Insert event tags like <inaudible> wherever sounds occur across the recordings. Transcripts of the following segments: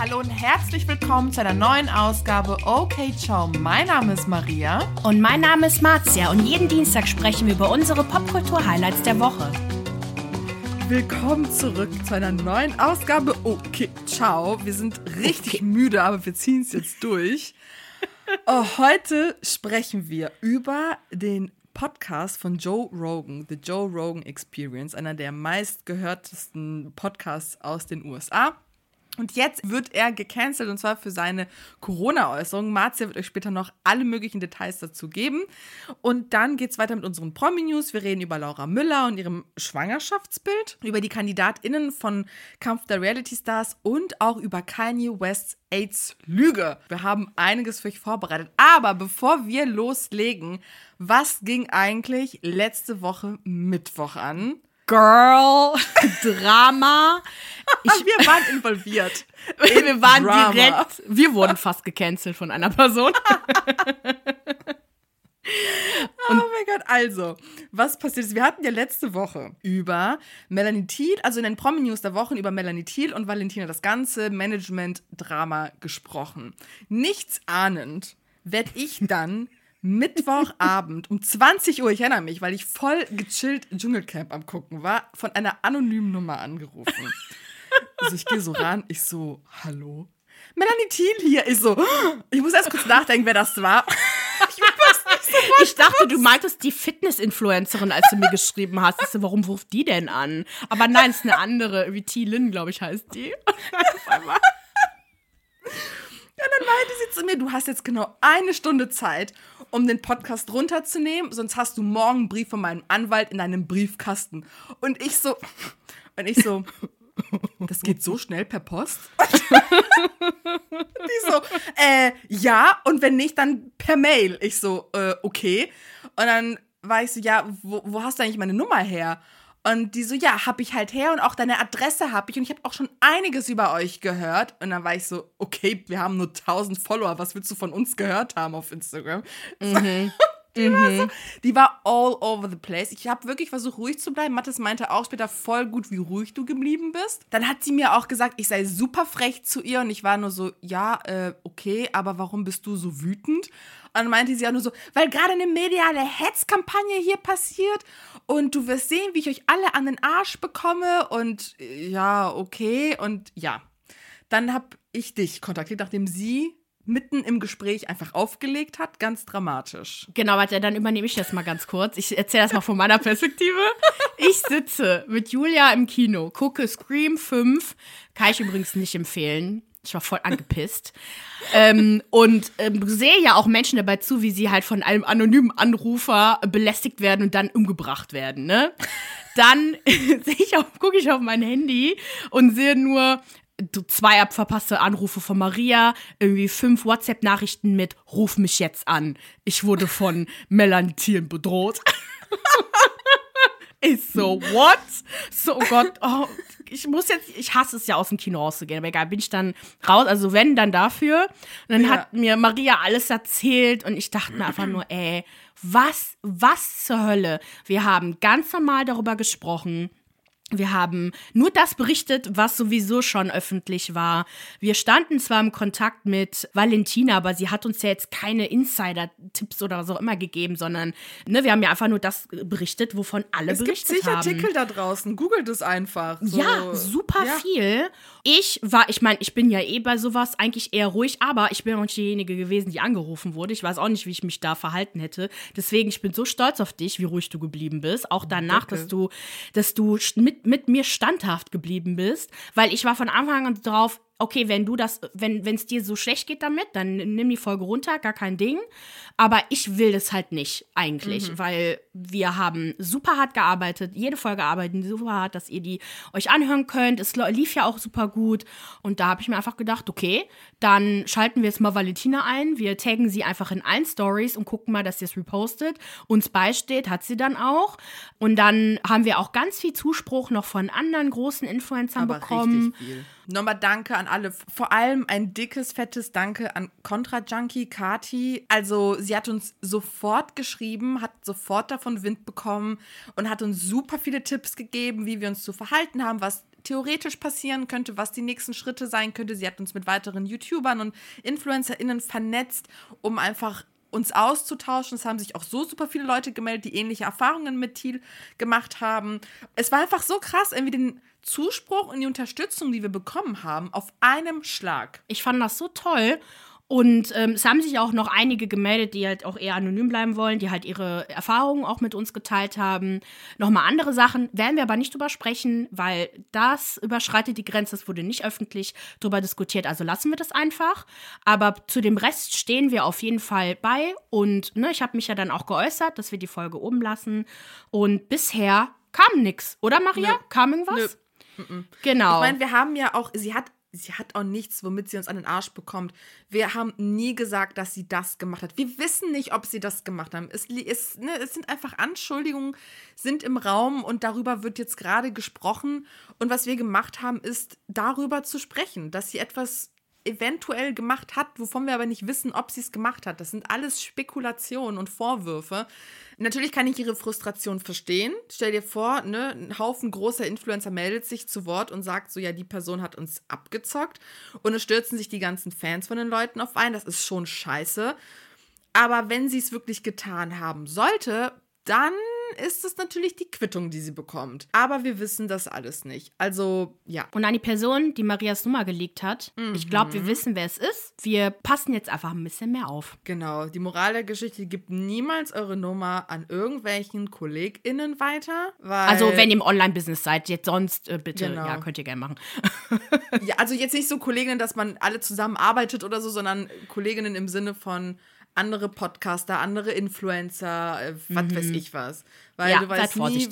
Hallo und herzlich willkommen zu einer neuen Ausgabe Okay Ciao. Mein Name ist Maria. Und mein Name ist Marzia und jeden Dienstag sprechen wir über unsere Popkultur-Highlights der Woche. Willkommen zurück zu einer neuen Ausgabe Okay Ciao. Wir sind richtig okay. müde, aber wir ziehen es jetzt durch. <laughs> Oh, heute sprechen wir über den Podcast von Joe Rogan, The Joe Rogan Experience, einer der meistgehörtesten Podcasts aus den USA. Und jetzt wird er gecancelt und zwar für seine Corona-Äußerungen. Marzia wird euch später noch alle möglichen Details dazu geben. Und dann geht es weiter mit unseren Promi-News. Wir reden über Laura Müller und ihrem Schwangerschaftsbild, über die KandidatInnen von Kampf der Reality Stars und auch über Kanye Wests AIDS-Lüge. Wir haben einiges für euch vorbereitet. Aber bevor wir loslegen, was ging eigentlich letzte Woche Mittwoch an? Girl, Drama. <laughs> Ich, wir waren involviert. <laughs> In wir waren Drama. direkt, wir wurden fast gecancelt von einer Person. <laughs> oh mein Gott, also, was passiert ist? Wir hatten ja letzte Woche über Melanie Thiel, also in den Promi-News der Wochen über Melanie Thiel und Valentina das ganze Management-Drama gesprochen. Nichts ahnend werde ich dann Mittwochabend um 20 Uhr, ich erinnere mich, weil ich voll gechillt Dschungelcamp am gucken war, von einer anonymen Nummer angerufen. Also ich gehe so ran, ich so, hallo? Melanie Thiel hier. Ich so, ich muss erst kurz nachdenken, wer das war. <laughs> Ich, ich dachte, du meintest die Fitness-Influencerin, als du mir geschrieben hast. Ich so, warum ruft die denn an? Aber nein, es ist eine andere, wie Thielin, glaube ich, heißt die. <laughs> Ja, dann meinte sie zu mir, du hast jetzt genau eine Stunde Zeit, um den Podcast runterzunehmen, sonst hast du morgen einen Brief von meinem Anwalt in deinem Briefkasten. Und ich so, und ich so, das geht so schnell per Post? <laughs> Die so, äh, ja, und wenn nicht, dann per Mail. Ich so, äh, okay. Und dann war ich so, ja, wo, wo hast du eigentlich meine Nummer her? Und die so, ja, hab ich halt her und auch deine Adresse hab ich. Und ich habe auch schon einiges über euch gehört. Und dann war ich so, okay, wir haben nur 1000 Follower. Was willst du von uns gehört haben auf Instagram? Mhm. <laughs> Die, mhm. war so, die war all over the place. Ich habe wirklich versucht, ruhig zu bleiben. Mathis meinte auch später voll gut, wie ruhig du geblieben bist. Dann hat sie mir auch gesagt, ich sei super frech zu ihr und ich war nur so, ja, äh, okay, aber warum bist du so wütend? Und dann meinte sie auch nur so, weil gerade eine mediale Hetzkampagne hier passiert und du wirst sehen, wie ich euch alle an den Arsch bekomme und äh, ja, okay und ja. Dann habe ich dich kontaktiert, nachdem sie mitten im Gespräch einfach aufgelegt hat, ganz dramatisch. Genau, warte, dann übernehme ich das mal ganz kurz. Ich erzähle das mal von meiner Perspektive. Ich sitze mit Julia im Kino, gucke Scream 5, kann ich übrigens nicht empfehlen. Ich war voll angepisst. <laughs> ähm, und ähm, sehe ja auch Menschen dabei zu, wie sie halt von einem anonymen Anrufer belästigt werden und dann umgebracht werden, ne? Dann <laughs> gucke ich auf mein Handy und sehe nur, zwei verpasste Anrufe von Maria, irgendwie fünf WhatsApp-Nachrichten mit Ruf mich jetzt an. Ich wurde von Melanie Thiel bedroht. <laughs> Ist so, what? So, oh Gott, oh, ich muss jetzt, ich hasse es ja aus dem Kino rauszugehen, aber egal, bin ich dann raus, also wenn, dann dafür. Und dann ja. hat mir Maria alles erzählt und ich dachte mir einfach nur, ey, was, was zur Hölle? Wir haben ganz normal darüber gesprochen, wir haben nur das berichtet, was sowieso schon öffentlich war. Wir standen zwar im Kontakt mit Valentina, aber sie hat uns ja jetzt keine Insider-Tipps oder was auch immer gegeben, sondern ne, wir haben ja einfach nur das berichtet, wovon alle es berichtet haben. Es gibt zig Artikel da draußen. Googelt es einfach. So. Ja, super ja. viel. Ich war, ich meine, ich bin ja eh bei sowas eigentlich eher ruhig, aber ich bin auch nicht diejenige gewesen, die angerufen wurde. Ich weiß auch nicht, wie ich mich da verhalten hätte. Deswegen, ich bin so stolz auf dich, wie ruhig du geblieben bist. Auch danach, Danke. dass du, dass du mit mit, mir standhaft geblieben bist, weil ich war von Anfang an drauf, okay, wenn du das, wenn es dir so schlecht geht damit, dann nimm die Folge runter, gar kein Ding. Aber ich will das halt nicht eigentlich, mhm. weil wir haben super hart gearbeitet, jede Folge arbeiten super hart, dass ihr die euch anhören könnt. Es lief ja auch super gut. Und da habe ich mir einfach gedacht, okay, dann schalten wir jetzt mal Valentina ein. Wir taggen sie einfach in allen Stories und gucken mal, dass sie es repostet. Uns beisteht, hat sie dann auch. Und dann haben wir auch ganz viel Zuspruch noch von anderen großen Influencern Aber bekommen. Richtig viel Nochmal Danke an alle. Vor allem ein dickes, fettes Danke an Contra Junkie Kati. Also, sie hat uns sofort geschrieben, hat sofort davon Wind bekommen und hat uns super viele Tipps gegeben, wie wir uns zu verhalten haben, was theoretisch passieren könnte, was die nächsten Schritte sein könnte. Sie hat uns mit weiteren YouTubern und InfluencerInnen vernetzt, um einfach uns auszutauschen. Es haben sich auch so super viele Leute gemeldet, die ähnliche Erfahrungen mit Thiel gemacht haben. Es war einfach so krass, irgendwie den Zuspruch und die Unterstützung, die wir bekommen haben, auf einem Schlag. Ich fand das so toll. Und ähm, es haben sich auch noch einige gemeldet, die halt auch eher anonym bleiben wollen, die halt ihre Erfahrungen auch mit uns geteilt haben. Nochmal andere Sachen werden wir aber nicht drüber sprechen, weil das überschreitet die Grenze, das wurde nicht öffentlich drüber diskutiert, also lassen wir das einfach. Aber zu dem Rest stehen wir auf jeden Fall bei und ne, ich habe mich ja dann auch geäußert, dass wir die Folge oben lassen. Und bisher kam nichts, oder Maria? Nö. Kam irgendwas? Nö. Genau. Ich meine, wir haben ja auch, sie hat sie hat auch nichts, womit sie uns an den Arsch bekommt. Wir haben nie gesagt, dass sie das gemacht hat. Wir wissen nicht, ob sie das gemacht haben. Es, es, ne, es sind einfach Anschuldigungen, sind im Raum und darüber wird jetzt gerade gesprochen. Und was wir gemacht haben, ist darüber zu sprechen, dass sie etwas eventuell gemacht hat, wovon wir aber nicht wissen, ob sie es gemacht hat. Das sind alles Spekulationen und Vorwürfe. Natürlich kann ich ihre Frustration verstehen. Stell dir vor, ne, ein Haufen großer Influencer meldet sich zu Wort und sagt so, ja, die Person hat uns abgezockt. Und es stürzen sich die ganzen Fans von den Leuten auf ein. Das ist schon scheiße. Aber wenn sie es wirklich getan haben sollte, dann ist es natürlich die Quittung, die sie bekommt. Aber wir wissen das alles nicht. Also, ja. Und an die Person, die Marias Nummer gelegt hat, mhm. ich glaube, wir wissen, wer es ist. Wir passen jetzt einfach ein bisschen mehr auf. Genau. Die Moral der Geschichte gibt niemals eure Nummer an irgendwelchen KollegInnen weiter. also, wenn ihr im Online-Business seid, jetzt sonst äh, bitte, genau. ja, könnt ihr gerne machen. <laughs> ja, also jetzt nicht so Kolleginnen, dass man alle zusammen arbeitet oder so, sondern Kolleginnen im Sinne von andere Podcaster, andere Influencer, äh, was mhm. weiß ich was. Weil ja, du weißt nie,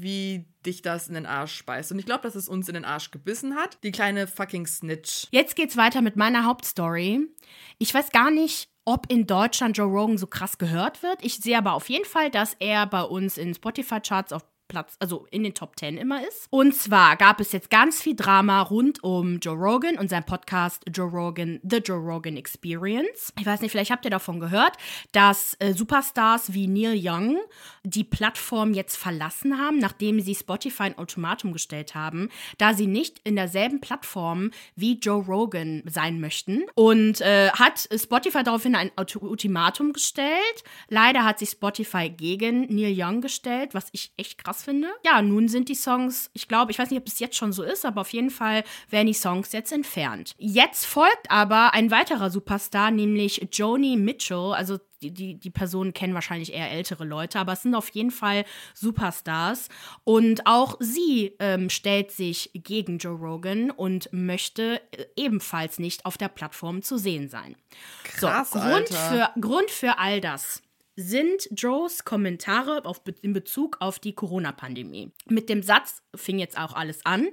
wie dich das in den Arsch speist. Und ich glaube, dass es uns in den Arsch gebissen hat. Die kleine fucking Snitch. Jetzt geht's weiter mit meiner Hauptstory. Ich weiß gar nicht, ob in Deutschland Joe Rogan so krass gehört wird. Ich sehe aber auf jeden Fall, dass er bei uns in Spotify-Charts auf Platz, also in den Top 10 immer ist. Und zwar gab es jetzt ganz viel Drama rund um Joe Rogan und sein Podcast Joe Rogan, The Joe Rogan Experience. Ich weiß nicht, vielleicht habt ihr davon gehört, dass äh, Superstars wie Neil Young die Plattform jetzt verlassen haben, nachdem sie Spotify ein Ultimatum gestellt haben, da sie nicht in derselben Plattform wie Joe Rogan sein möchten. Und äh, hat Spotify daraufhin ein Ultimatum gestellt. Leider hat sich Spotify gegen Neil Young gestellt, was ich echt krass krass finde. Ja, nun sind die Songs, ich glaube, ich weiß nicht, ob es jetzt schon so ist, aber auf jeden Fall werden die Songs jetzt entfernt. Jetzt folgt aber ein weiterer Superstar, nämlich Joni Mitchell, also die, die, die Personen kennen wahrscheinlich eher ältere Leute, aber es sind auf jeden Fall Superstars. Und auch sie ähm, stellt sich gegen Joe Rogan und möchte äh, ebenfalls nicht auf der Plattform zu sehen sein. Krass, so, Grund, Für, Grund für all das sind Joes Kommentare auf, in Bezug auf die Corona-Pandemie. Mit dem Satz fing jetzt auch alles an.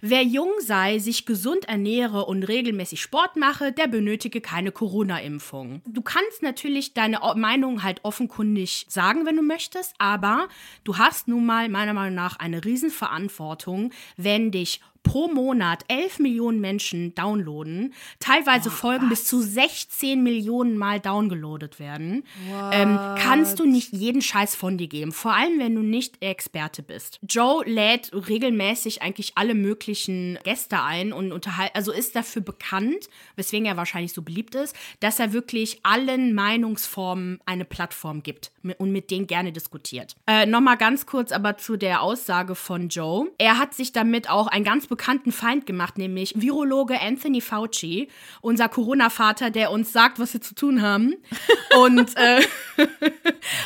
Wer jung sei, sich gesund ernähre und regelmäßig Sport mache, der benötige keine Corona-Impfung. Du kannst natürlich deine Meinung halt offenkundig sagen, wenn du möchtest, aber du hast nun mal meiner Meinung nach eine Riesenverantwortung, wenn dich pro Monat 11 Millionen Menschen downloaden, teilweise oh, Folgen was? bis zu 16 Millionen Mal downgeloadet werden, ähm, kannst du nicht jeden Scheiß von dir geben. Vor allem, wenn du nicht Experte bist. Joe lädt regelmäßig eigentlich alle möglichen Gäste ein und unterhält, also ist dafür bekannt, weswegen er wahrscheinlich so beliebt ist, dass er wirklich allen Meinungsformen eine Plattform gibt und mit denen gerne diskutiert. Äh, Nochmal ganz kurz aber zu der Aussage von Joe. Er hat sich damit auch ein ganz bekannten Feind gemacht, nämlich Virologe Anthony Fauci, unser Corona-Vater, der uns sagt, was wir zu tun haben. <laughs> Und äh, <laughs>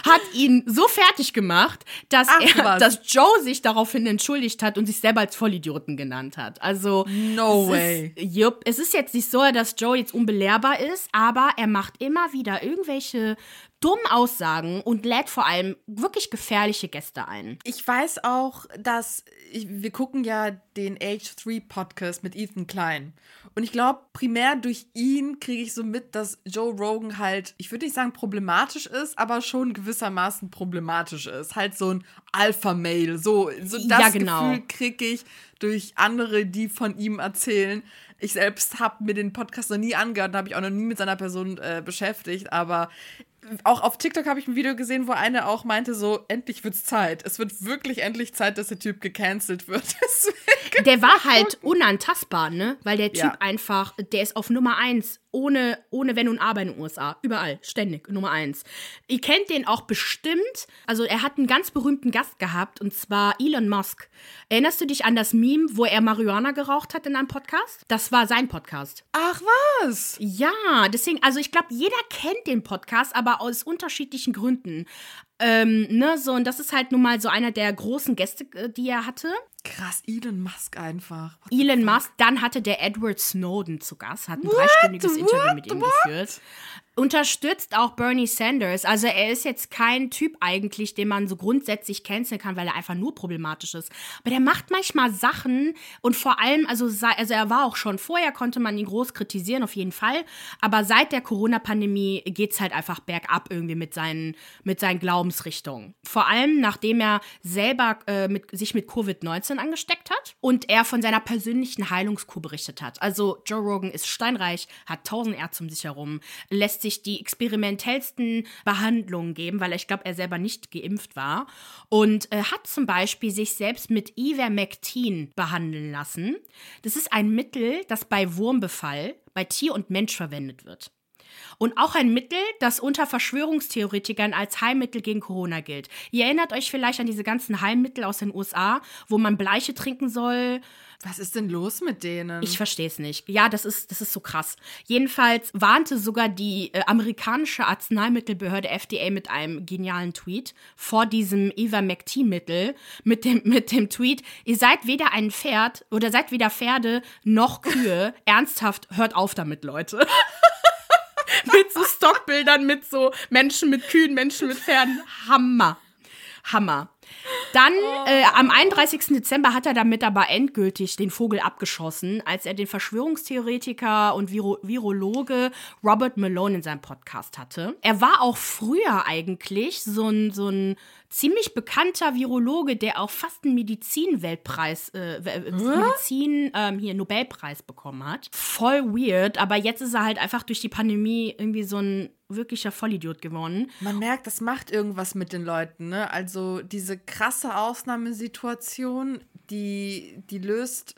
hat ihn so fertig gemacht, dass, er, dass Joe sich daraufhin entschuldigt hat und sich selber als Vollidioten genannt hat. Also no way. Ist, jupp, es ist jetzt nicht so, dass Joe jetzt unbelehrbar ist, aber er macht immer wieder irgendwelche dumm Aussagen und lädt vor allem wirklich gefährliche Gäste ein. Ich weiß auch, dass ich, wir gucken ja den Age 3 Podcast mit Ethan Klein. Und ich glaube, primär durch ihn kriege ich so mit, dass Joe Rogan halt, ich würde nicht sagen problematisch ist, aber schon gewissermaßen problematisch ist. Halt so ein Alpha-Mail. So, so das Ja, genau. Gefühl kriege ich durch andere, die von ihm erzählen. Ich selbst habe mir den Podcast noch nie angehört, habe ich auch noch nie mit seiner Person äh, beschäftigt, aber auch auf TikTok habe ich ein Video gesehen, wo eine auch meinte, so, endlich wird's Zeit. Es wird wirklich endlich Zeit, dass der Typ gecancelt wird. <laughs> Deswegen. <laughs> Der war halt unantastbar, ne? Weil der Typ Ja. einfach, der ist auf Nummer eins, ohne, ohne Wenn und Aber in den USA. Überall, ständig, Nummer eins. Ihr kennt den auch bestimmt. Also er hat einen ganz berühmten Gast gehabt, und zwar Elon Musk. Erinnerst du dich an das Meme, wo er Marihuana geraucht hat in einem Podcast? Das war sein Podcast. Ach was? Ja, deswegen, also ich glaube, jeder kennt den Podcast, aber aus unterschiedlichen Gründen. Ähm, ne, so, und das ist halt nun mal so einer der großen Gäste, äh, die er hatte. Krass, Elon Musk einfach. What Elon? Musk, dann hatte der Edward Snowden zu Gast, hat ein dreistündiges What? Interview mit ihm What? geführt. Unterstützt auch Bernie Sanders. Also er ist jetzt kein Typ eigentlich, den man so grundsätzlich canceln kann, weil er einfach nur problematisch ist. Aber der macht manchmal Sachen und vor allem, also, also er war auch schon vorher, konnte man ihn groß kritisieren, auf jeden Fall. Aber seit der Corona-Pandemie geht es halt einfach bergab irgendwie mit seinen, mit seinen Glaubensrichtungen. Vor allem, nachdem er selber äh, mit, sich mit Covid-19 angesteckt hat und er von seiner persönlichen Heilungskur berichtet hat. Also Joe Rogan ist steinreich, hat tausend Ärzte um sich herum, lässt sich die experimentellsten Behandlungen geben, weil ich glaube, er selber nicht geimpft war und äh, hat zum Beispiel sich selbst mit Ivermectin behandeln lassen. Das ist ein Mittel, das bei Wurmbefall bei Tier und Mensch verwendet wird. Und auch ein Mittel, das unter Verschwörungstheoretikern als Heilmittel gegen Corona gilt. Ihr erinnert euch vielleicht an diese ganzen Heilmittel aus den USA, wo man Bleiche trinken soll. Was ist denn los mit denen? Ich verstehe es nicht. Ja, das ist, das ist so krass. Jedenfalls warnte sogar die äh, amerikanische Arzneimittelbehörde FDA mit einem genialen Tweet vor diesem Ivermectin-Mittel mit dem, mit dem Tweet, ihr seid weder ein Pferd oder seid weder Pferde noch Kühe. <laughs> Ernsthaft, hört auf damit, Leute. <laughs> mit so Stockbildern, mit so Menschen mit Kühen, Menschen mit Pferden. Hammer. Hammer. Dann äh, am 31. Dezember hat er damit aber endgültig den Vogel abgeschossen, als er den Verschwörungstheoretiker und Viro Virologe Robert Malone in seinem Podcast hatte. Er war auch früher eigentlich so ein, so ein ziemlich bekannter Virologe, der auch fast einen Medizinweltpreis, äh, äh, Medizin, ähm, hier Nobelpreis bekommen hat. Voll weird, aber jetzt ist er halt einfach durch die Pandemie irgendwie so ein wirklicher Vollidiot geworden. Man merkt, das macht irgendwas mit den Leuten, ne? Also diese krasse Ausnahmesituation, die, die löst.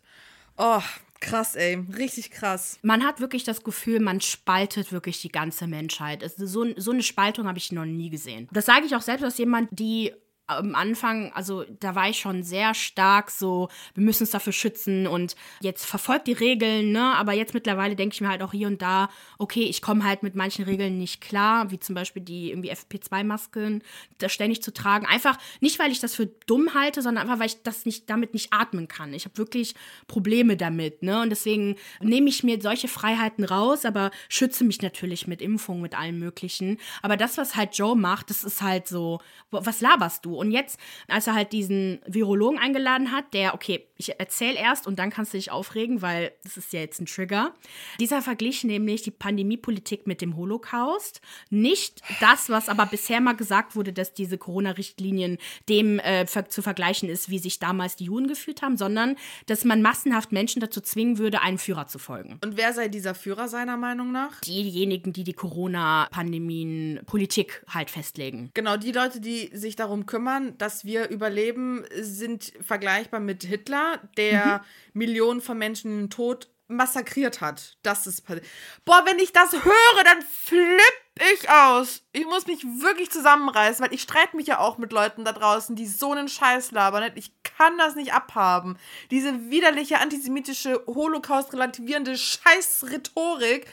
Oh, krass, ey. Richtig krass. Man hat wirklich das Gefühl, man spaltet wirklich die ganze Menschheit. So, so eine Spaltung habe ich noch nie gesehen. Das sage ich auch selbst als jemand, die am Anfang, also da war ich schon sehr stark so, wir müssen uns dafür schützen und jetzt verfolgt die Regeln, ne? Aber jetzt mittlerweile denke ich mir halt auch hier und da, okay, ich komme halt mit manchen Regeln nicht klar, wie zum Beispiel die irgendwie FP2-Masken da ständig zu tragen. Einfach nicht, weil ich das für dumm halte, sondern einfach, weil ich das nicht, damit nicht atmen kann. Ich habe wirklich Probleme damit, ne? Und deswegen nehme ich mir solche Freiheiten raus, aber schütze mich natürlich mit Impfungen, mit allem Möglichen. Aber das, was halt Joe macht, das ist halt so, was laberst du? Und jetzt, als er halt diesen Virologen eingeladen hat, der, okay, ich erzähle erst und dann kannst du dich aufregen, weil das ist ja jetzt ein Trigger. Dieser verglich nämlich die Pandemiepolitik mit dem Holocaust. Nicht das, was aber bisher mal gesagt wurde, dass diese Corona-Richtlinien dem äh, zu vergleichen ist, wie sich damals die Juden gefühlt haben, sondern dass man massenhaft Menschen dazu zwingen würde, einem Führer zu folgen. Und wer sei dieser Führer seiner Meinung nach? Diejenigen, die die Corona-Pandemien-Politik halt festlegen. Genau, die Leute, die sich darum kümmern, dass wir überleben, sind vergleichbar mit Hitler, der Millionen von Menschen in den Tod massakriert hat. Das ist passiert. Boah, wenn ich das höre, dann flipp ich aus. Ich muss mich wirklich zusammenreißen, weil ich streite mich ja auch mit Leuten da draußen, die so einen Scheiß labern. Ich kann das nicht abhaben. Diese widerliche antisemitische, Holocaust-relativierende Scheiß-Rhetorik.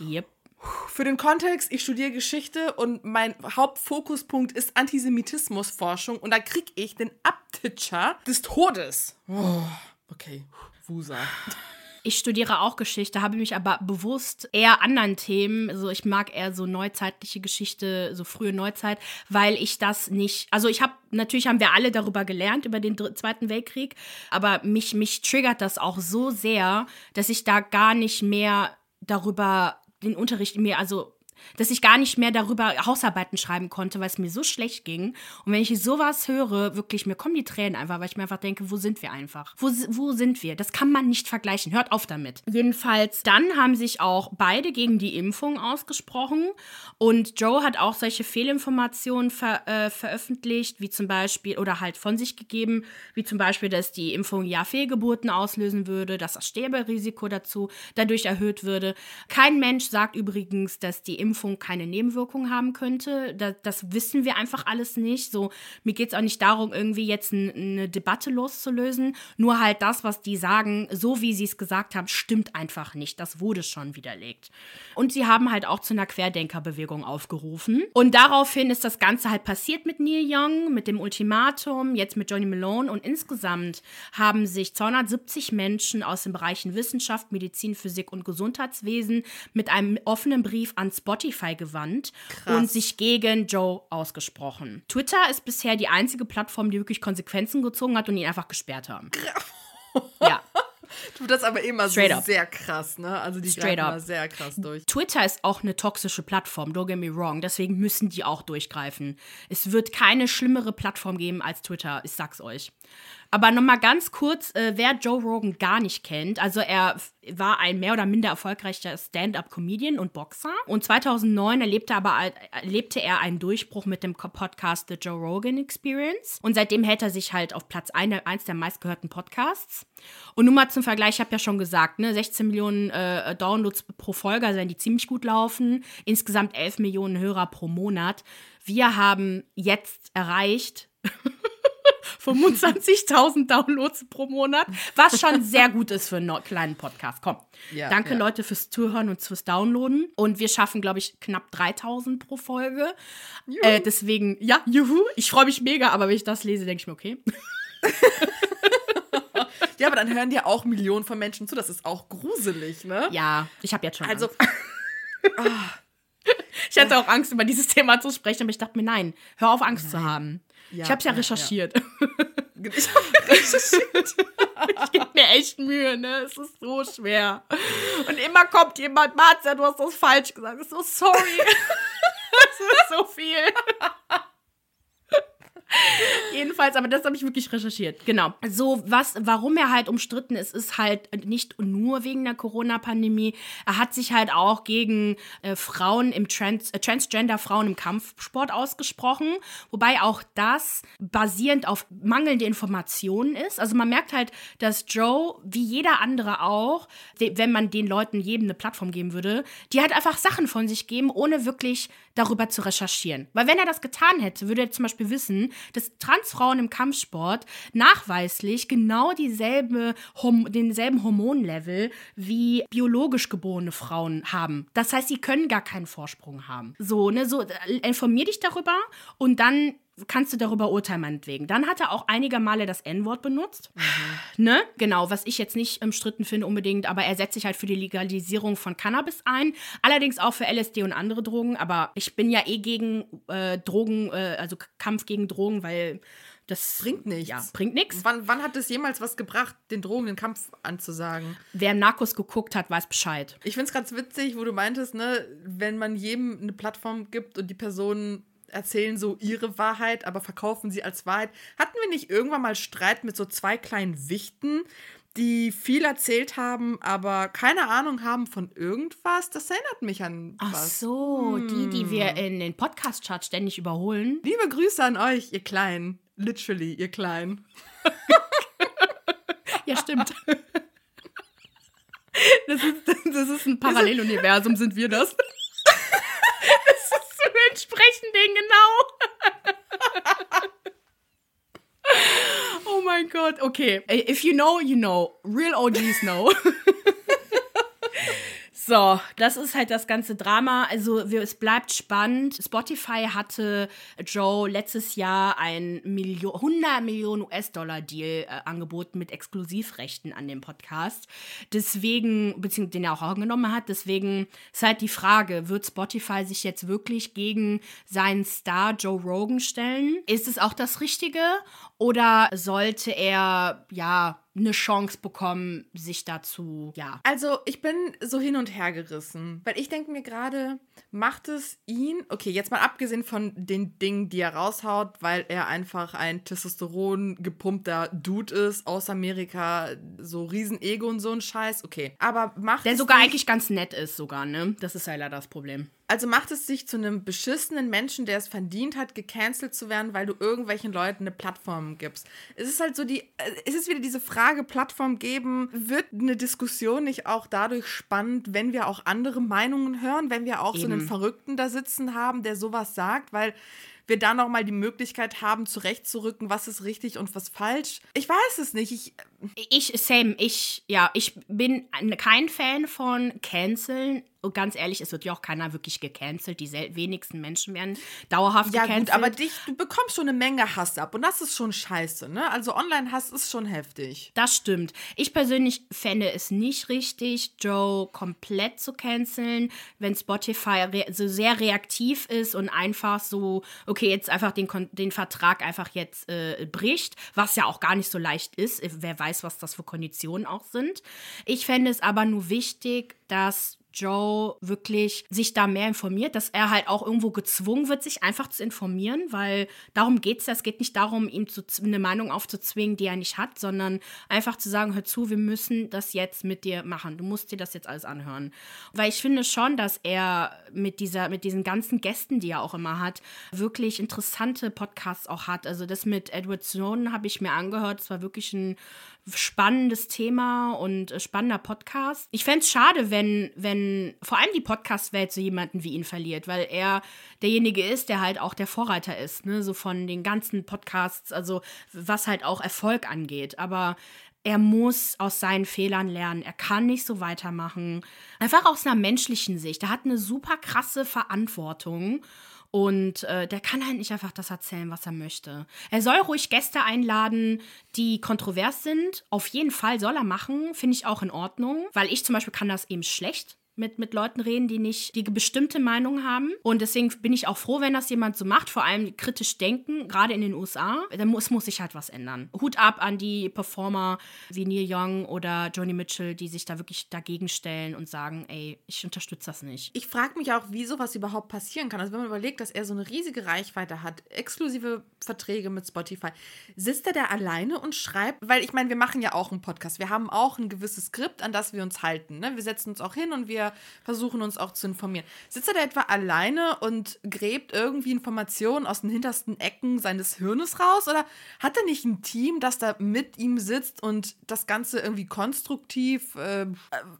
Yep. Für den Kontext, ich studiere Geschichte und mein Hauptfokuspunkt ist Antisemitismusforschung und da krieg ich den Abtitscher des Todes. Oh, okay, Wusa. Ich studiere auch Geschichte, habe mich aber bewusst eher anderen Themen, also ich mag eher so neuzeitliche Geschichte, so frühe Neuzeit, weil ich das nicht, also ich habe, natürlich haben wir alle darüber gelernt, über den Dr Zweiten Weltkrieg, aber mich, mich triggert das auch so sehr, dass ich da gar nicht mehr darüber den Unterricht mir, also dass ich gar nicht mehr darüber Hausarbeiten schreiben konnte, weil es mir so schlecht ging. Und wenn ich sowas höre, wirklich, mir kommen die Tränen einfach, weil ich mir einfach denke, wo sind wir einfach? Wo, wo sind wir? Das kann man nicht vergleichen. Hört auf damit. Jedenfalls, dann haben sich auch beide gegen die Impfung ausgesprochen. Und Joe hat auch solche Fehlinformationen ver, äh, veröffentlicht, wie zum Beispiel, oder halt von sich gegeben, wie zum Beispiel, dass die Impfung ja Fehlgeburten auslösen würde, dass das Sterberisiko dazu dadurch erhöht würde. Kein Mensch sagt übrigens, dass die Impfung Impfung keine Nebenwirkungen haben könnte. Das, das wissen wir einfach alles nicht. So, mir geht es auch nicht darum, irgendwie jetzt ein, eine Debatte loszulösen. Nur halt das, was die sagen, so wie sie es gesagt haben, stimmt einfach nicht. Das wurde schon widerlegt. Und sie haben halt auch zu einer Querdenkerbewegung aufgerufen. Und daraufhin ist das Ganze halt passiert mit Neil Young, mit dem Ultimatum, jetzt mit Johnny Malone. Und insgesamt haben sich 270 Menschen aus den Bereichen Wissenschaft, Medizin, Physik und Gesundheitswesen mit einem offenen Brief an Spotify Spotify gewandt Krass. und sich gegen Joe ausgesprochen. Twitter ist bisher die einzige Plattform, die wirklich Konsequenzen gezogen hat und ihn einfach gesperrt haben. ja. <laughs> Du das aber immer Straight so up. sehr krass, ne? Also die Straight immer sehr krass durch. Twitter ist auch eine toxische Plattform, don't get me wrong. Deswegen müssen die auch durchgreifen. Es wird keine schlimmere Plattform geben als Twitter, ich sag's euch. Aber nochmal ganz kurz, äh, wer Joe Rogan gar nicht kennt. Also er war ein mehr oder minder erfolgreicher Stand-up-Comedian und Boxer. Und 2009 erlebte, aber, erlebte er einen Durchbruch mit dem Podcast The Joe Rogan Experience. Und seitdem hält er sich halt auf Platz 1 der meistgehörten Podcasts. Und nun mal zum Vergleich, ich habe ja schon gesagt, ne, 16 Millionen äh, Downloads pro Folge, also wenn die ziemlich gut laufen. Insgesamt 11 Millionen Hörer pro Monat. Wir haben jetzt erreicht <laughs> 25.000 Downloads pro Monat, was schon sehr gut ist für einen kleinen Podcast. Komm. Ja, Danke, ja. Leute, fürs Zuhören und fürs Downloaden. Und wir schaffen, glaube ich, knapp 3.000 pro Folge. Äh, deswegen, ja, juhu. Ich freue mich mega, aber wenn ich das lese, denke ich mir, okay. <laughs> ja, aber dann hören dir auch Millionen von Menschen zu. Das ist auch gruselig, ne? Ja, ich habe jetzt schon. Also. oh. <laughs> Ich hatte auch Angst, über dieses Thema zu sprechen, aber ich dachte mir, nein, hör auf, Angst nein. zu haben. Ja, ich habe es ja, ja recherchiert. <laughs> Ja. <laughs> Ich habe recherchiert. ich gebe mir echt Mühe, ne? Es ist so schwer. Und immer kommt jemand, Marcia, du hast das falsch gesagt. Ich so, sorry. <laughs> das ist so viel. <laughs> Jedenfalls, aber das habe ich wirklich recherchiert. Genau. So, was, warum er halt umstritten ist, ist halt nicht nur wegen der Corona-Pandemie. Er hat sich halt auch gegen äh, Frauen im Trans, äh, Transgender-Frauen im Kampfsport ausgesprochen. Wobei auch das basierend auf mangelnde Informationen ist. Also man merkt halt, dass Joe, wie jeder andere auch, wenn man den Leuten jedem eine Plattform geben würde, die halt einfach Sachen von sich geben, ohne wirklich darüber zu recherchieren. Weil wenn er das getan hätte, würde er zum Beispiel wissen, dass Transfrauen im Kampfsport nachweislich genau dieselbe, denselben Hormonlevel wie biologisch geborene Frauen haben. Das heißt, sie können gar keinen Vorsprung haben. So, ne, so, informier dich darüber und dann kannst du darüber urteilen, meinetwegen. Dann hat er auch einige Male das N-Wort benutzt. Mhm. Ne? Genau, was ich jetzt nicht umstritten finde unbedingt, aber er setzt sich halt für die Legalisierung von Cannabis ein. Allerdings auch für LSD und andere Drogen, aber ich bin ja eh gegen äh, Drogen, äh, also Kampf gegen Drogen, weil das bringt nichts. Ja, bringt nichts. Wann, wann hat es jemals was gebracht, den Drogen den Kampf anzusagen? Wer Narcos geguckt hat, weiß Bescheid. Ich finde es ganz witzig, wo du meintest, ne, wenn man jedem eine Plattform gibt und die Personen erzählen so ihre Wahrheit, aber verkaufen sie als Wahrheit. Hatten wir nicht irgendwann mal Streit mit so zwei kleinen Wichten, die viel erzählt haben, aber keine Ahnung haben von irgendwas? Das erinnert mich an was. Ach so, hm. die, die wir in den Podcast-Charts ständig überholen. Liebe Grüße an euch, ihr Kleinen. Literally, ihr Kleinen. <laughs> ja, stimmt. <laughs> Das ist, das ist ein Paralleluniversum, sind wir das? <laughs> sprechen den genau. <laughs> oh mein Gott, okay. If you know, you know. Real OGs know. <laughs> So, das ist halt das ganze Drama. Also wir, es bleibt spannend. Spotify hatte Joe letztes Jahr ein Million, 100 Millionen US-Dollar-Deal äh, angeboten mit Exklusivrechten an dem Podcast. Deswegen, beziehungsweise den er auch angenommen hat. Deswegen ist halt die Frage, wird Spotify sich jetzt wirklich gegen seinen Star Joe Rogan stellen? Ist es auch das Richtige? Oder sollte er, ja, eine Chance bekommen, sich dazu, ja. Also ich bin so hin und her gerissen, weil ich denke mir gerade, macht es ihn, okay, jetzt mal abgesehen von den Dingen, die er raushaut, weil er einfach ein Testosteron gepumpter Dude ist aus Amerika, so Riesenego und so ein Scheiß, okay. Aber macht Der sogar eigentlich ganz nett ist sogar, ne? Das ist ja leider das Problem. Also macht es sich zu einem beschissenen Menschen, der es verdient hat, gecancelt zu werden, weil du irgendwelchen Leuten eine Plattform gibst. Es ist halt so die, es ist wieder diese Frage, Plattform geben, wird eine Diskussion nicht auch dadurch spannend, wenn wir auch andere Meinungen hören, wenn wir auch Eben. so einen Verrückten da sitzen haben, der sowas sagt, weil wir da nochmal die Möglichkeit haben, zurechtzurücken, was ist richtig und was falsch. Ich weiß es nicht. Ich, ich Sam, ich, ja, ich bin kein Fan von Canceln. Und ganz ehrlich, es wird ja auch keiner wirklich gecancelt. Die wenigsten Menschen werden dauerhaft ja, gecancelt. Ja, gut, aber dich, du bekommst schon eine Menge Hass ab. Und das ist schon scheiße, ne? Also Online-Hass ist schon heftig. Das stimmt. Ich persönlich fände es nicht richtig, Joe komplett zu canceln, wenn Spotify so sehr reaktiv ist und einfach so, okay, jetzt einfach den, den Vertrag einfach jetzt äh, bricht, was ja auch gar nicht so leicht ist. Wer weiß, was das für Konditionen auch sind. Ich fände es aber nur wichtig, dass Joe wirklich sich da mehr informiert, dass er halt auch irgendwo gezwungen wird, sich einfach zu informieren, weil darum geht es ja. Es geht nicht darum, ihm zu, eine Meinung aufzuzwingen, die er nicht hat, sondern einfach zu sagen, hör zu, wir müssen das jetzt mit dir machen. Du musst dir das jetzt alles anhören. Weil ich finde schon, dass er mit, dieser, mit diesen ganzen Gästen, die er auch immer hat, wirklich interessante Podcasts auch hat. Also das mit Edward Snowden habe ich mir angehört. Es war wirklich ein spannendes Thema und äh, spannender Podcast. Ich fände es schade, wenn, wenn vor allem die Podcast-Welt so jemanden wie ihn verliert, weil er derjenige ist, der halt auch der Vorreiter ist, ne, so von den ganzen Podcasts, also was halt auch Erfolg angeht. Aber er muss aus seinen Fehlern lernen. Er kann nicht so weitermachen. Einfach aus einer menschlichen Sicht. Er hat eine super krasse Verantwortung. Und äh, der kann halt nicht einfach das erzählen, was er möchte. Er soll ruhig Gäste einladen, die kontrovers sind. Auf jeden Fall soll er machen, finde ich auch in Ordnung, weil ich zum Beispiel kann das eben schlecht mit, mit Leuten reden, die nicht die bestimmte Meinung haben. Und deswegen bin ich auch froh, wenn das jemand so macht, vor allem kritisch denken, gerade in den USA. Da muss, muss sich halt was ändern. Hut ab an die Performer wie Neil Young oder Joni Mitchell, die sich da wirklich dagegen stellen und sagen, ey, ich unterstütze das nicht. Ich frage mich auch, wie sowas überhaupt passieren kann. Also wenn man überlegt, dass er so eine riesige Reichweite hat, exklusive Verträge mit Spotify, sitzt er da alleine und schreibt, weil ich meine, wir machen ja auch einen Podcast. Wir haben auch ein gewisses Skript, an das wir uns halten. Ne? Wir setzen uns auch hin und wir versuchen uns auch zu informieren. Sitzt er da etwa alleine und gräbt irgendwie Informationen aus den hintersten Ecken seines Hirnes raus? Oder hat er nicht ein Team, das da mit ihm sitzt und das Ganze irgendwie konstruktiv äh,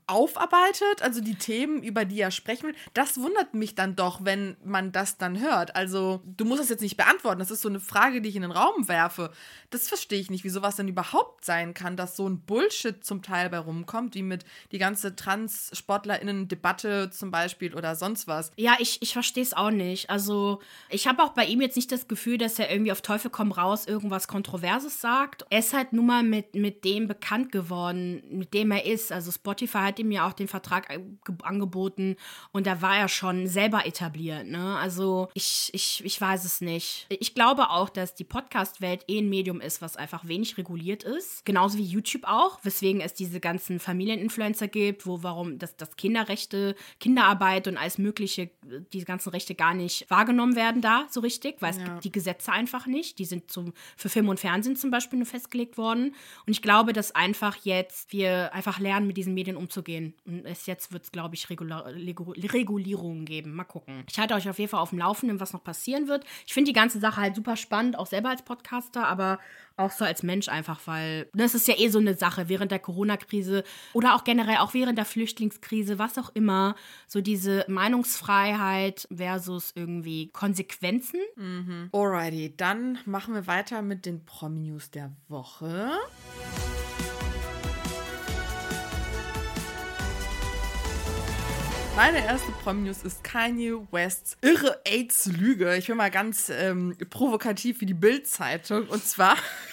aufarbeitet? Also die Themen, über die er sprechen will? Das wundert mich dann doch, wenn man das dann hört. Also du musst das jetzt nicht beantworten. Das ist so eine Frage, die ich in den Raum werfe. Das verstehe ich nicht, wie sowas denn überhaupt sein kann, dass so ein Bullshit zum Teil bei rumkommt, wie mit die ganze Trans-SportlerInnen Debatte zum Beispiel oder sonst was. Ja, ich, ich verstehe es auch nicht. Also, ich habe auch bei ihm jetzt nicht das Gefühl, dass er irgendwie auf Teufel komm raus irgendwas Kontroverses sagt. Er ist halt nun mal mit, mit dem bekannt geworden, mit dem er ist. Also, Spotify hat ihm ja auch den Vertrag angeboten und da war er schon selber etabliert. Ne? Also, ich, ich, ich weiß es nicht. Ich glaube auch, dass die Podcast-Welt eh ein Medium ist, was einfach wenig reguliert ist. Genauso wie YouTube auch, weswegen es diese ganzen Familieninfluencer gibt, wo warum das, das Kinder Kinderrechte, Kinderarbeit und alles Mögliche, diese ganzen Rechte gar nicht wahrgenommen werden da so richtig, weil es ja. gibt die Gesetze einfach nicht. Die sind zum, für Film und Fernsehen zum Beispiel nur festgelegt worden. Und ich glaube, dass einfach jetzt wir einfach lernen, mit diesen Medien umzugehen. Und es jetzt wird es, glaube ich, Regular Regulierungen geben. Mal gucken. Ich halte euch auf jeden Fall auf dem Laufenden, was noch passieren wird. Ich finde die ganze Sache halt super spannend, auch selber als Podcaster, aber auch so als Mensch einfach, weil das ist ja eh so eine Sache während der Corona-Krise oder auch generell auch während der Flüchtlingskrise, was auch immer, so diese Meinungsfreiheit versus irgendwie Konsequenzen. Mhm. Alrighty, dann machen wir weiter mit den Prom-News der Woche. Meine erste Prom-News ist Kanye Wests irre AIDS-Lüge. Ich bin mal ganz ähm, provokativ wie die Bild-Zeitung. Und zwar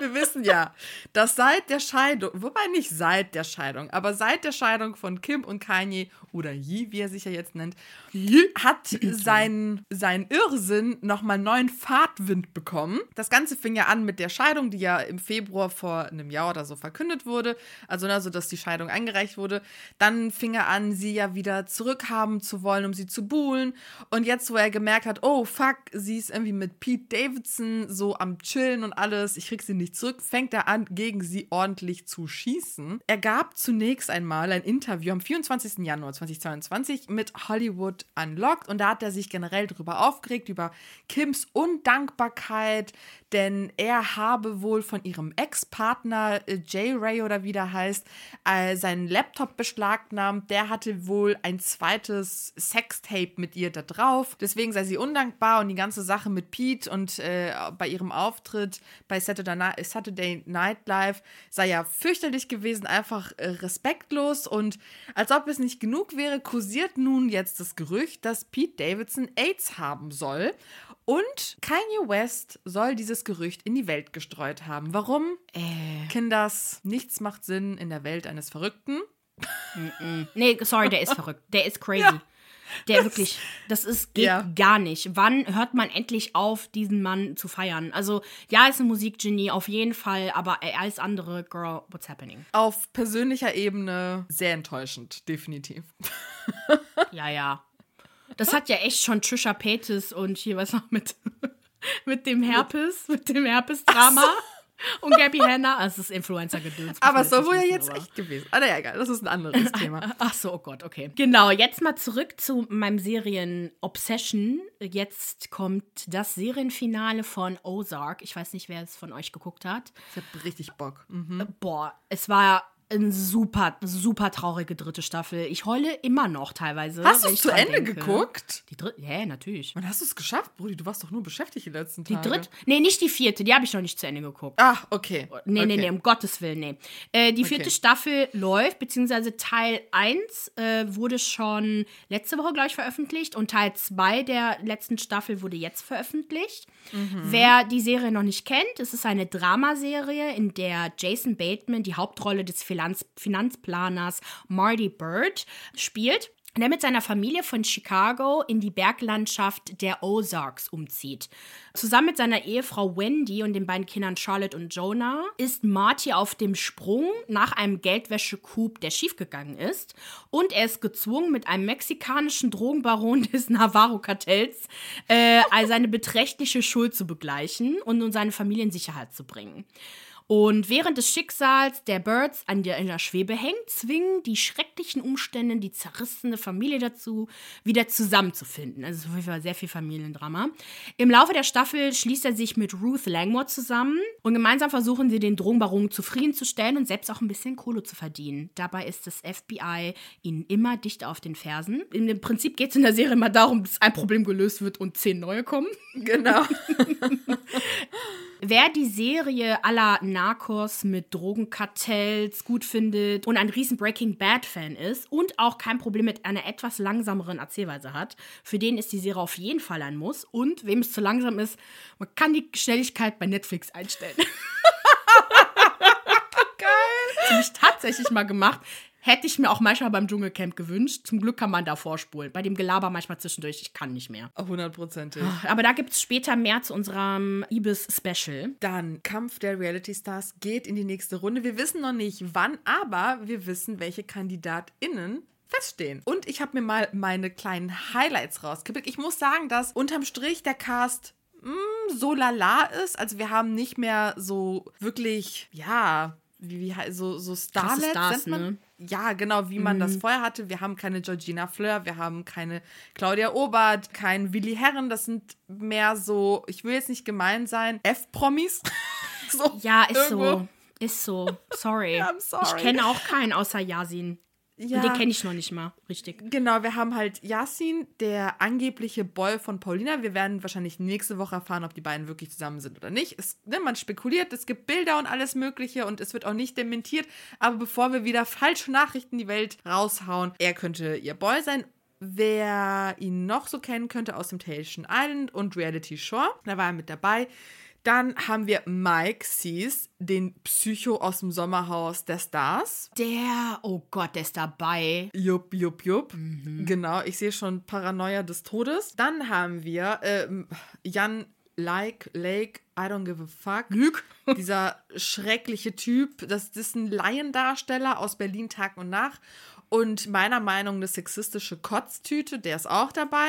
wir wissen ja, dass seit der Scheidung, wobei nicht seit der Scheidung, aber seit der Scheidung von Kim und Kanye oder Yi, wie er sich ja jetzt nennt, hat sein, sein Irrsinn nochmal neuen Fahrtwind bekommen. Das Ganze fing ja an mit der Scheidung, die ja im Februar vor einem Jahr oder so verkündet wurde. Also, also dass die Scheidung eingereicht wurde. Dann fing er an, sie ja wieder zurückhaben zu wollen, um sie zu buhlen. Und jetzt, wo er gemerkt hat, oh fuck, sie ist irgendwie mit Pete Davidson so am Chillen und alles, ich krieg sie nicht zurück, fängt er an, gegen sie ordentlich zu schießen. Er gab zunächst einmal ein Interview am 24. Januar 2022 mit Hollywood Unlocked und da hat er sich generell darüber aufgeregt, über Kims Undankbarkeit, denn er habe wohl von ihrem Ex-Partner äh, Jay Ray oder wie der heißt, äh, seinen Laptop beschlagnahmt. Der hatte wohl ein zweites Sextape mit ihr da drauf. Deswegen sei sie undankbar und die ganze Sache mit Pete und äh, bei ihrem Auftritt bei Saturday Night, Saturday Night Live sei ja fürchterlich gewesen, einfach äh, respektlos und als ob es nicht genug wäre, kursiert nun jetzt das Gerücht, dass Pete Davidson AIDS haben soll. Und Kanye West soll dieses Gerücht in die Welt gestreut haben. Warum? Äh. Kinders, nichts macht Sinn in der Welt eines Verrückten. Nee, sorry, der ist verrückt. Der ist <laughs> crazy. Ja. Der wirklich, das ist, geht ja. gar nicht. Wann hört man endlich auf, diesen Mann zu feiern? Also, ja, er ist ein Musikgenie, auf jeden Fall, aber alles andere, girl, what's happening? Auf persönlicher Ebene sehr enttäuschend, definitiv. <laughs> Ja, ja. Das hat ja echt schon Trisha Paytas und hier was noch mit, <laughs> mit dem Herpes, mit dem Herpes-Drama. Und Gabby Hanna, also das ist Influencer-Gedöns. Aber so wohl ja jetzt aber. echt gewesen. Ah, naja, egal, das ist ein anderes <laughs> Thema. Ach so, oh Gott, okay. Genau, jetzt mal zurück zu meinem Serien-Obsession. Jetzt kommt das Serienfinale von Ozark. Ich weiß nicht, wer es von euch geguckt hat. Ich hab richtig Bock. Mhm. Boah, es war eine super, super traurige dritte Staffel. Ich heule immer noch teilweise. Hast du es zu Ende denke. geguckt? Die dritte, ja, natürlich. Wann hast du es geschafft, Brudi? Du warst doch nur beschäftigt die letzten Tage. Die dritte? Nee, nicht die vierte. Die habe ich noch nicht zu Ende geguckt. Ach, okay. Nee, okay. nee, nee, um Gottes Willen, nee. Äh, die vierte okay. Staffel läuft, beziehungsweise Teil 1 äh, wurde schon letzte Woche, glaube ich, veröffentlicht und Teil 2 der letzten Staffel wurde jetzt veröffentlicht. Mhm. Wer die Serie noch nicht kennt, es ist eine Dramaserie, in der Jason Bateman die Hauptrolle des Finanz Finanzplaners Marty Bird spielt der mit seiner Familie von Chicago in die Berglandschaft der Ozarks umzieht. Zusammen mit seiner Ehefrau Wendy und den beiden Kindern Charlotte und Jonah ist Marty auf dem Sprung nach einem Geldwäschecoup, der schiefgegangen ist. Und er ist gezwungen, mit einem mexikanischen Drogenbaron <laughs> des Navarro-Kartells äh, seine beträchtliche Schuld zu begleichen und nun seine Familie in Sicherheit zu bringen. Und während des Schicksals der Birds an der, in der Schwebe hängt, zwingen die schrecklichen Umstände die zerrissene Familie dazu, wieder zusammenzufinden. Also es ist sehr viel Familiendrama. Im Laufe der Staffel schließt er sich mit Ruth Langmore zusammen und gemeinsam versuchen sie, den Drogenbaron zufriedenzustellen und selbst auch ein bisschen Kohle zu verdienen. Dabei ist das FBI ihnen immer dicht auf den Fersen. Im Prinzip geht es in der Serie immer darum, dass ein Problem gelöst wird und zehn neue kommen. Genau. <laughs> Wer die Serie aller Narcos mit Drogenkartells gut findet und ein riesen Breaking Bad Fan ist und auch kein Problem mit einer etwas langsameren Erzählweise hat, für den ist die Serie auf jeden Fall ein Muss. Und wem es zu langsam ist, man kann die Schnelligkeit bei Netflix einstellen. <laughs> Geil. Das habe ich tatsächlich mal gemacht. Hätte ich mir auch manchmal beim Dschungelcamp gewünscht. Zum Glück kann man da vorspulen. Bei dem Gelaber manchmal zwischendurch, ich kann nicht mehr. Hundertprozentig. Aber da gibt es später mehr zu unserem Ibis-Special. Dann Kampf der Reality Stars geht in die nächste Runde. Wir wissen noch nicht wann, aber wir wissen, welche KandidatInnen feststehen. Und ich habe mir mal meine kleinen Highlights rausgepickt. Ich muss sagen, dass unterm Strich der Cast mh, mm, so lala ist. Also wir haben nicht mehr so wirklich, ja, wie, so, so Starlets, Stars, ne? Ja, genau, wie man mhm. das vorher hatte. Wir haben keine Georgina Fleur, wir haben keine Claudia Obert, kein Willi Herren. Das sind mehr so, ich will jetzt nicht gemein sein, F-Promis. <laughs> so ja, ist irgendwo. so. Ist so. Sorry. <laughs> I'm sorry. Ich kenne auch keinen außer Yasin. Ja. Und den kenne ich noch nicht mal, richtig. Genau, wir haben halt Yasin, der angebliche Boy von Paulina. Wir werden wahrscheinlich nächste Woche erfahren, ob die beiden wirklich zusammen sind oder nicht. Es, ne, man spekuliert, es gibt Bilder und alles Mögliche und es wird auch nicht dementiert. Aber bevor wir wieder falsche Nachrichten in die Welt raushauen, er könnte ihr Boy sein Wer ihn noch so kennen könnte aus Temptation Island und Reality Shore, da war er mit dabei. Dann haben wir Mike Sees, den Psycho aus dem Sommerhaus der Stars. Der, oh Gott, der ist dabei. Jupp, jupp, jupp. Mhm. Genau, ich sehe schon Paranoia des Todes. Dann haben wir äh, Jan Like, Lake, I don't give a fuck. Lüg. <laughs> Dieser schreckliche Typ. Das, das ist ein Laiendarsteller aus Berlin Tag und Nacht und meiner Meinung nach eine sexistische Kotztüte, der ist auch dabei.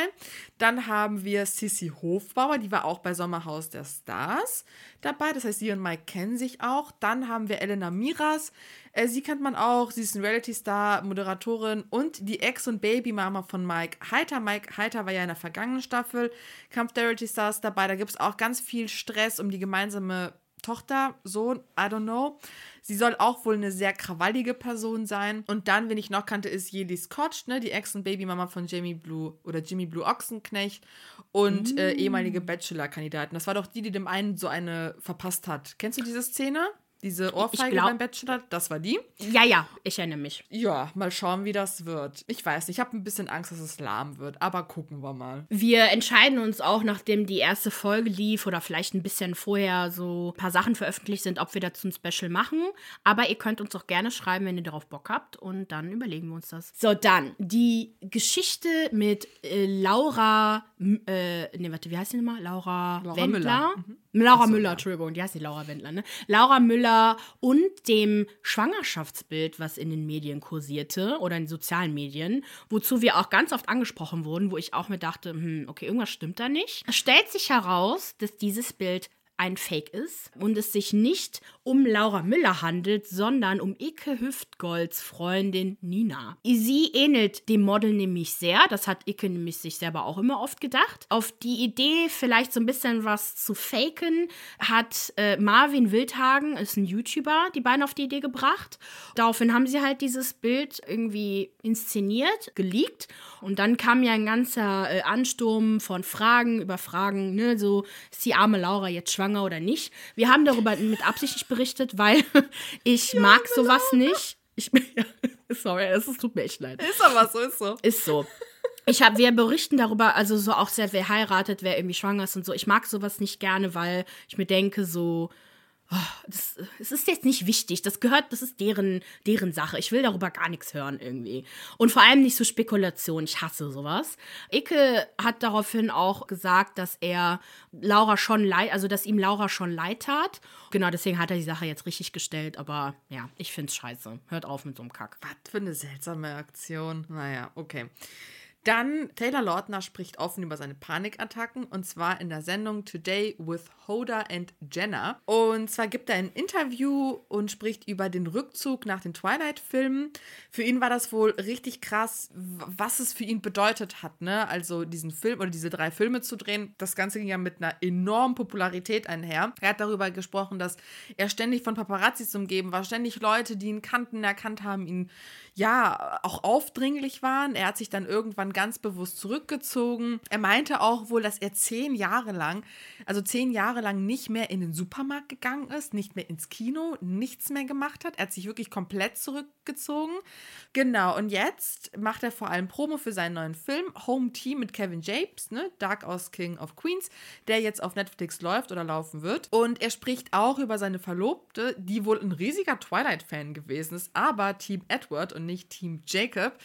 Dann haben wir Sissy Hofbauer, die war auch bei Sommerhaus der Stars dabei. Das heißt, sie und Mike kennen sich auch. Dann haben wir Elena Miras. Äh, sie kennt man auch. Sie ist ein Reality-Star, Moderatorin und die Ex- und Babymama von Mike Heiter. Mike Heiter war ja in der vergangenen Staffel Kampf der Reality Stars dabei. Da gibt es auch ganz viel Stress um die gemeinsame Tochter, Sohn, I don't know. Sie soll auch wohl eine sehr krawallige Person sein. Und dann, wen ich noch kannte, ist Yeli Scotch, ne, die Ex- und Babymama von Jamie Blue oder Jimmy Blue Ochsenknecht und mm. äh, ehemalige Bachelor-Kandidatin. Das war doch die, die dem einen so eine verpasst hat. Kennst du diese Szene? Diese Ohrfeige glaub, beim Bachelor, das war die? Ja, ja, ich erinnere mich. Ja, mal schauen, wie das wird. Ich weiß nicht, ich habe ein bisschen Angst, dass es lahm wird, aber gucken wir mal. Wir entscheiden uns auch, nachdem die erste Folge lief oder vielleicht ein bisschen vorher so ein paar Sachen veröffentlicht sind, ob wir dazu ein Special machen. Aber ihr könnt uns auch gerne schreiben, wenn ihr darauf Bock habt und dann überlegen wir uns das. So, dann die Geschichte mit äh, Laura, äh, ne, warte, wie heißt die nochmal? Laura, Laura Wendler. Müller. Mhm. Laura so, Müller, ja. Entschuldigung, die heißt nicht Laura Wendler, ne? Laura Müller und dem Schwangerschaftsbild, was in den Medien kursierte oder in den sozialen Medien, wozu wir auch ganz oft angesprochen wurden, wo ich auch mir dachte, hm, okay, irgendwas stimmt da nicht. Es stellt sich heraus, dass dieses Bild ein Fake ist und es sich nicht um Laura Müller handelt, sondern um Icke Hüftgolds Freundin Nina. Sie ähnelt dem Model nämlich sehr, das hat Icke nämlich sich selber auch immer oft gedacht. Auf die Idee, vielleicht so ein bisschen was zu faken, hat äh, Marvin Wildhagen, ist ein YouTuber, die beiden auf die Idee gebracht. Daraufhin haben sie halt dieses Bild irgendwie inszeniert, geleakt und dann kam ja ein ganzer äh, Ansturm von Fragen über Fragen, ne, so ist die arme Laura jetzt schwanger oder nicht. Wir haben darüber mit Absicht nicht berichtet, weil <laughs> ich ja, mag sowas nicht. Ich, ja, <laughs> sorry, es tut mir echt leid. Ist aber so, ist so. Ist so. Ich habe, wir berichten darüber, also so auch sehr, wer heiratet, wer irgendwie schwanger ist und so. Ich mag sowas nicht gerne, weil ich mir denke, so, oh, das, das, ist jetzt nicht wichtig. Das gehört, das ist deren, deren Sache. Ich will darüber gar nichts hören irgendwie. Und vor allem nicht so Spekulation. Ich hasse sowas. Icke hat daraufhin auch gesagt, dass er Laura schon leid, also dass ihm Laura schon leid tat. Genau, deswegen hat er die Sache jetzt richtig gestellt. Aber ja, ich find's scheiße. Hört auf mit so einem Kack. Was für eine seltsame Aktion. Naja, okay. Dann Taylor Lautner spricht offen über seine Panikattacken und zwar in der Sendung Today with Hoda and Jenna. Und zwar gibt er ein Interview und spricht über den Rückzug nach den Twilight-Filmen. Für ihn war das wohl richtig krass, was es für ihn bedeutet hat, ne? Also diesen Film oder diese drei Filme zu drehen. Das Ganze ging ja mit einer enormen Popularität einher. Er hat darüber gesprochen, dass er ständig von Paparazzis umgeben war, ständig Leute, die ihn kannten, erkannt haben, ihn ja auch aufdringlich waren. Er hat sich dann irgendwann ganz bewusst zurückgezogen. Er meinte auch wohl, dass er zehn Jahre lang, also zehn Jahre lang nicht mehr in den Supermarkt gegangen ist, nicht mehr ins Kino, nichts mehr gemacht hat. Er hat sich wirklich komplett zurückgezogen. Genau, und jetzt macht er vor allem Promo für seinen neuen Film Home Team mit Kevin James, ne, Dark aus King of Queens, der jetzt auf Netflix läuft oder laufen wird. Und er spricht auch über seine Verlobte, die wohl ein riesiger Twilight-Fan gewesen ist, aber Team Edward und nicht Team Jacob.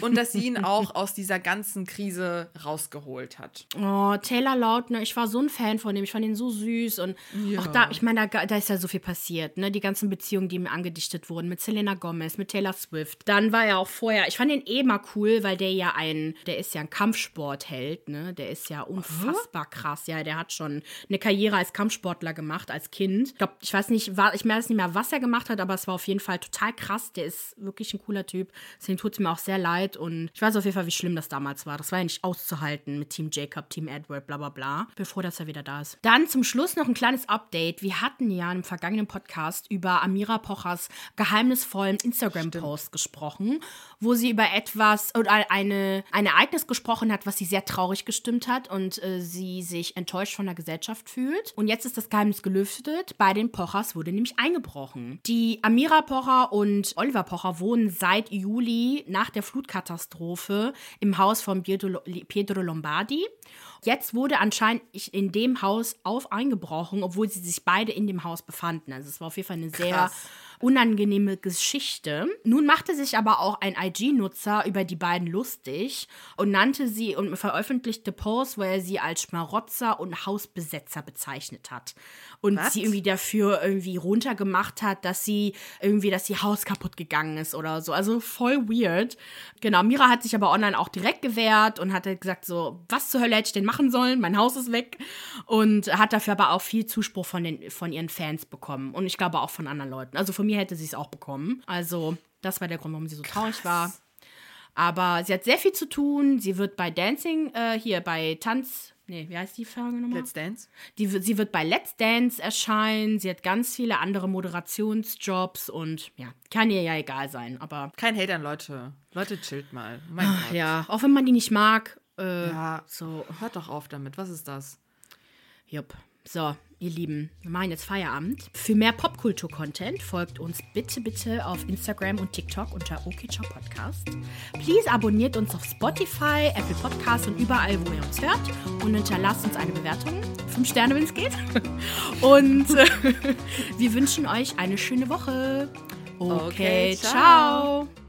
Und dass sie ihn <laughs> auch aus dieser ganzen Krise rausgeholt hat. Oh, Taylor Lautner, ich war so ein Fan von ihm. Ich fand ihn so süß. Und ja. auch da, ich meine, da, da, ist ja so viel passiert. Ne? Die ganzen Beziehungen, die ihm angedichtet wurden mit Selena Gomez, mit Taylor Swift. Dann war er auch vorher, ich fand ihn eh mal cool, weil der ja ein, der ist ja ein Kampfsportheld. Ne? Der ist ja unfassbar krass. Ja, der hat schon eine Karriere als Kampfsportler gemacht, als Kind. Ich glaube, ich weiß nicht, war, ich weiß nicht mehr, was er gemacht hat, aber es war auf jeden Fall total krass. Der ist wirklich ein cooler Typ. Deswegen tut es mir auch sehr leid. Und ich weiß auf jeden Fall, wie schlimm das damals war. Das war ja nicht auszuhalten mit Team Jacob, Team Edward, bla bla bla. Bevor dass er wieder da ist. Dann zum Schluss noch ein kleines Update. Wir hatten ja im vergangenen Podcast über Amira Pochers geheimnisvollen Instagram Instagram-Post gesprochen, wo sie über etwas oder eine, ein Ereignis gesprochen hat, was sie sehr traurig gestimmt hat und äh, sie sich enttäuscht von der Gesellschaft fühlt. Und jetzt ist das Geheimnis gelüftet. Bei den Pochers wurde nämlich eingebrochen. Die Amira Pocher und Oliver Pocher wohnen seit Juli nach der Flutkatastrophe im Haus von Pietro Lombardi. Jetzt wurde anscheinend in dem Haus auf eingebrochen, obwohl sie sich beide in dem Haus befanden. Also es war auf jeden Fall eine sehr Krass unangenehme Geschichte. Nun machte sich aber auch ein IG-Nutzer über die beiden lustig und nannte sie und veröffentlichte Posts, wo er sie als Schmarotzer und Hausbesetzer bezeichnet hat. Und Was? sie irgendwie dafür irgendwie runtergemacht hat, dass sie irgendwie, dass ihr Haus kaputt gegangen ist oder so. Also voll weird. Genau, Mira hat sich aber online auch direkt gewehrt und hat halt gesagt so, was zur Hölle hätte ich denn machen sollen? Mein Haus ist weg. Und hat dafür aber auch viel Zuspruch von, den, von ihren Fans bekommen. Und ich glaube auch von anderen Leuten. Also von mir hätte sie es auch bekommen. Also das war der Grund, warum sie so traurig war. Aber sie hat sehr viel zu tun. Sie wird bei Dancing, äh, hier bei Tanz, nee, wie heißt die Folge nochmal? Let's Dance. Die, sie wird bei Let's Dance erscheinen. Sie hat ganz viele andere Moderationsjobs und ja, kann ihr ja egal sein. Aber Kein Hate an Leute. Leute, chillt mal. Mein Ah, Gott. ja, auch wenn man die nicht mag, äh, Ja, so, hört doch auf damit. Was ist das? jupp. So, ihr Lieben, wir machen jetzt Feierabend. Für mehr Popkultur-Content folgt uns bitte, bitte auf Instagram und TikTok unter OKCHOP Podcast. Please abonniert uns auf Spotify, Apple Podcasts und überall, wo ihr uns hört. Und hinterlasst uns eine Bewertung. Fünf Sterne, wenn es geht. <laughs> Und äh, <laughs> wir wünschen euch eine schöne Woche. Okay, Okay, ciao. ciao.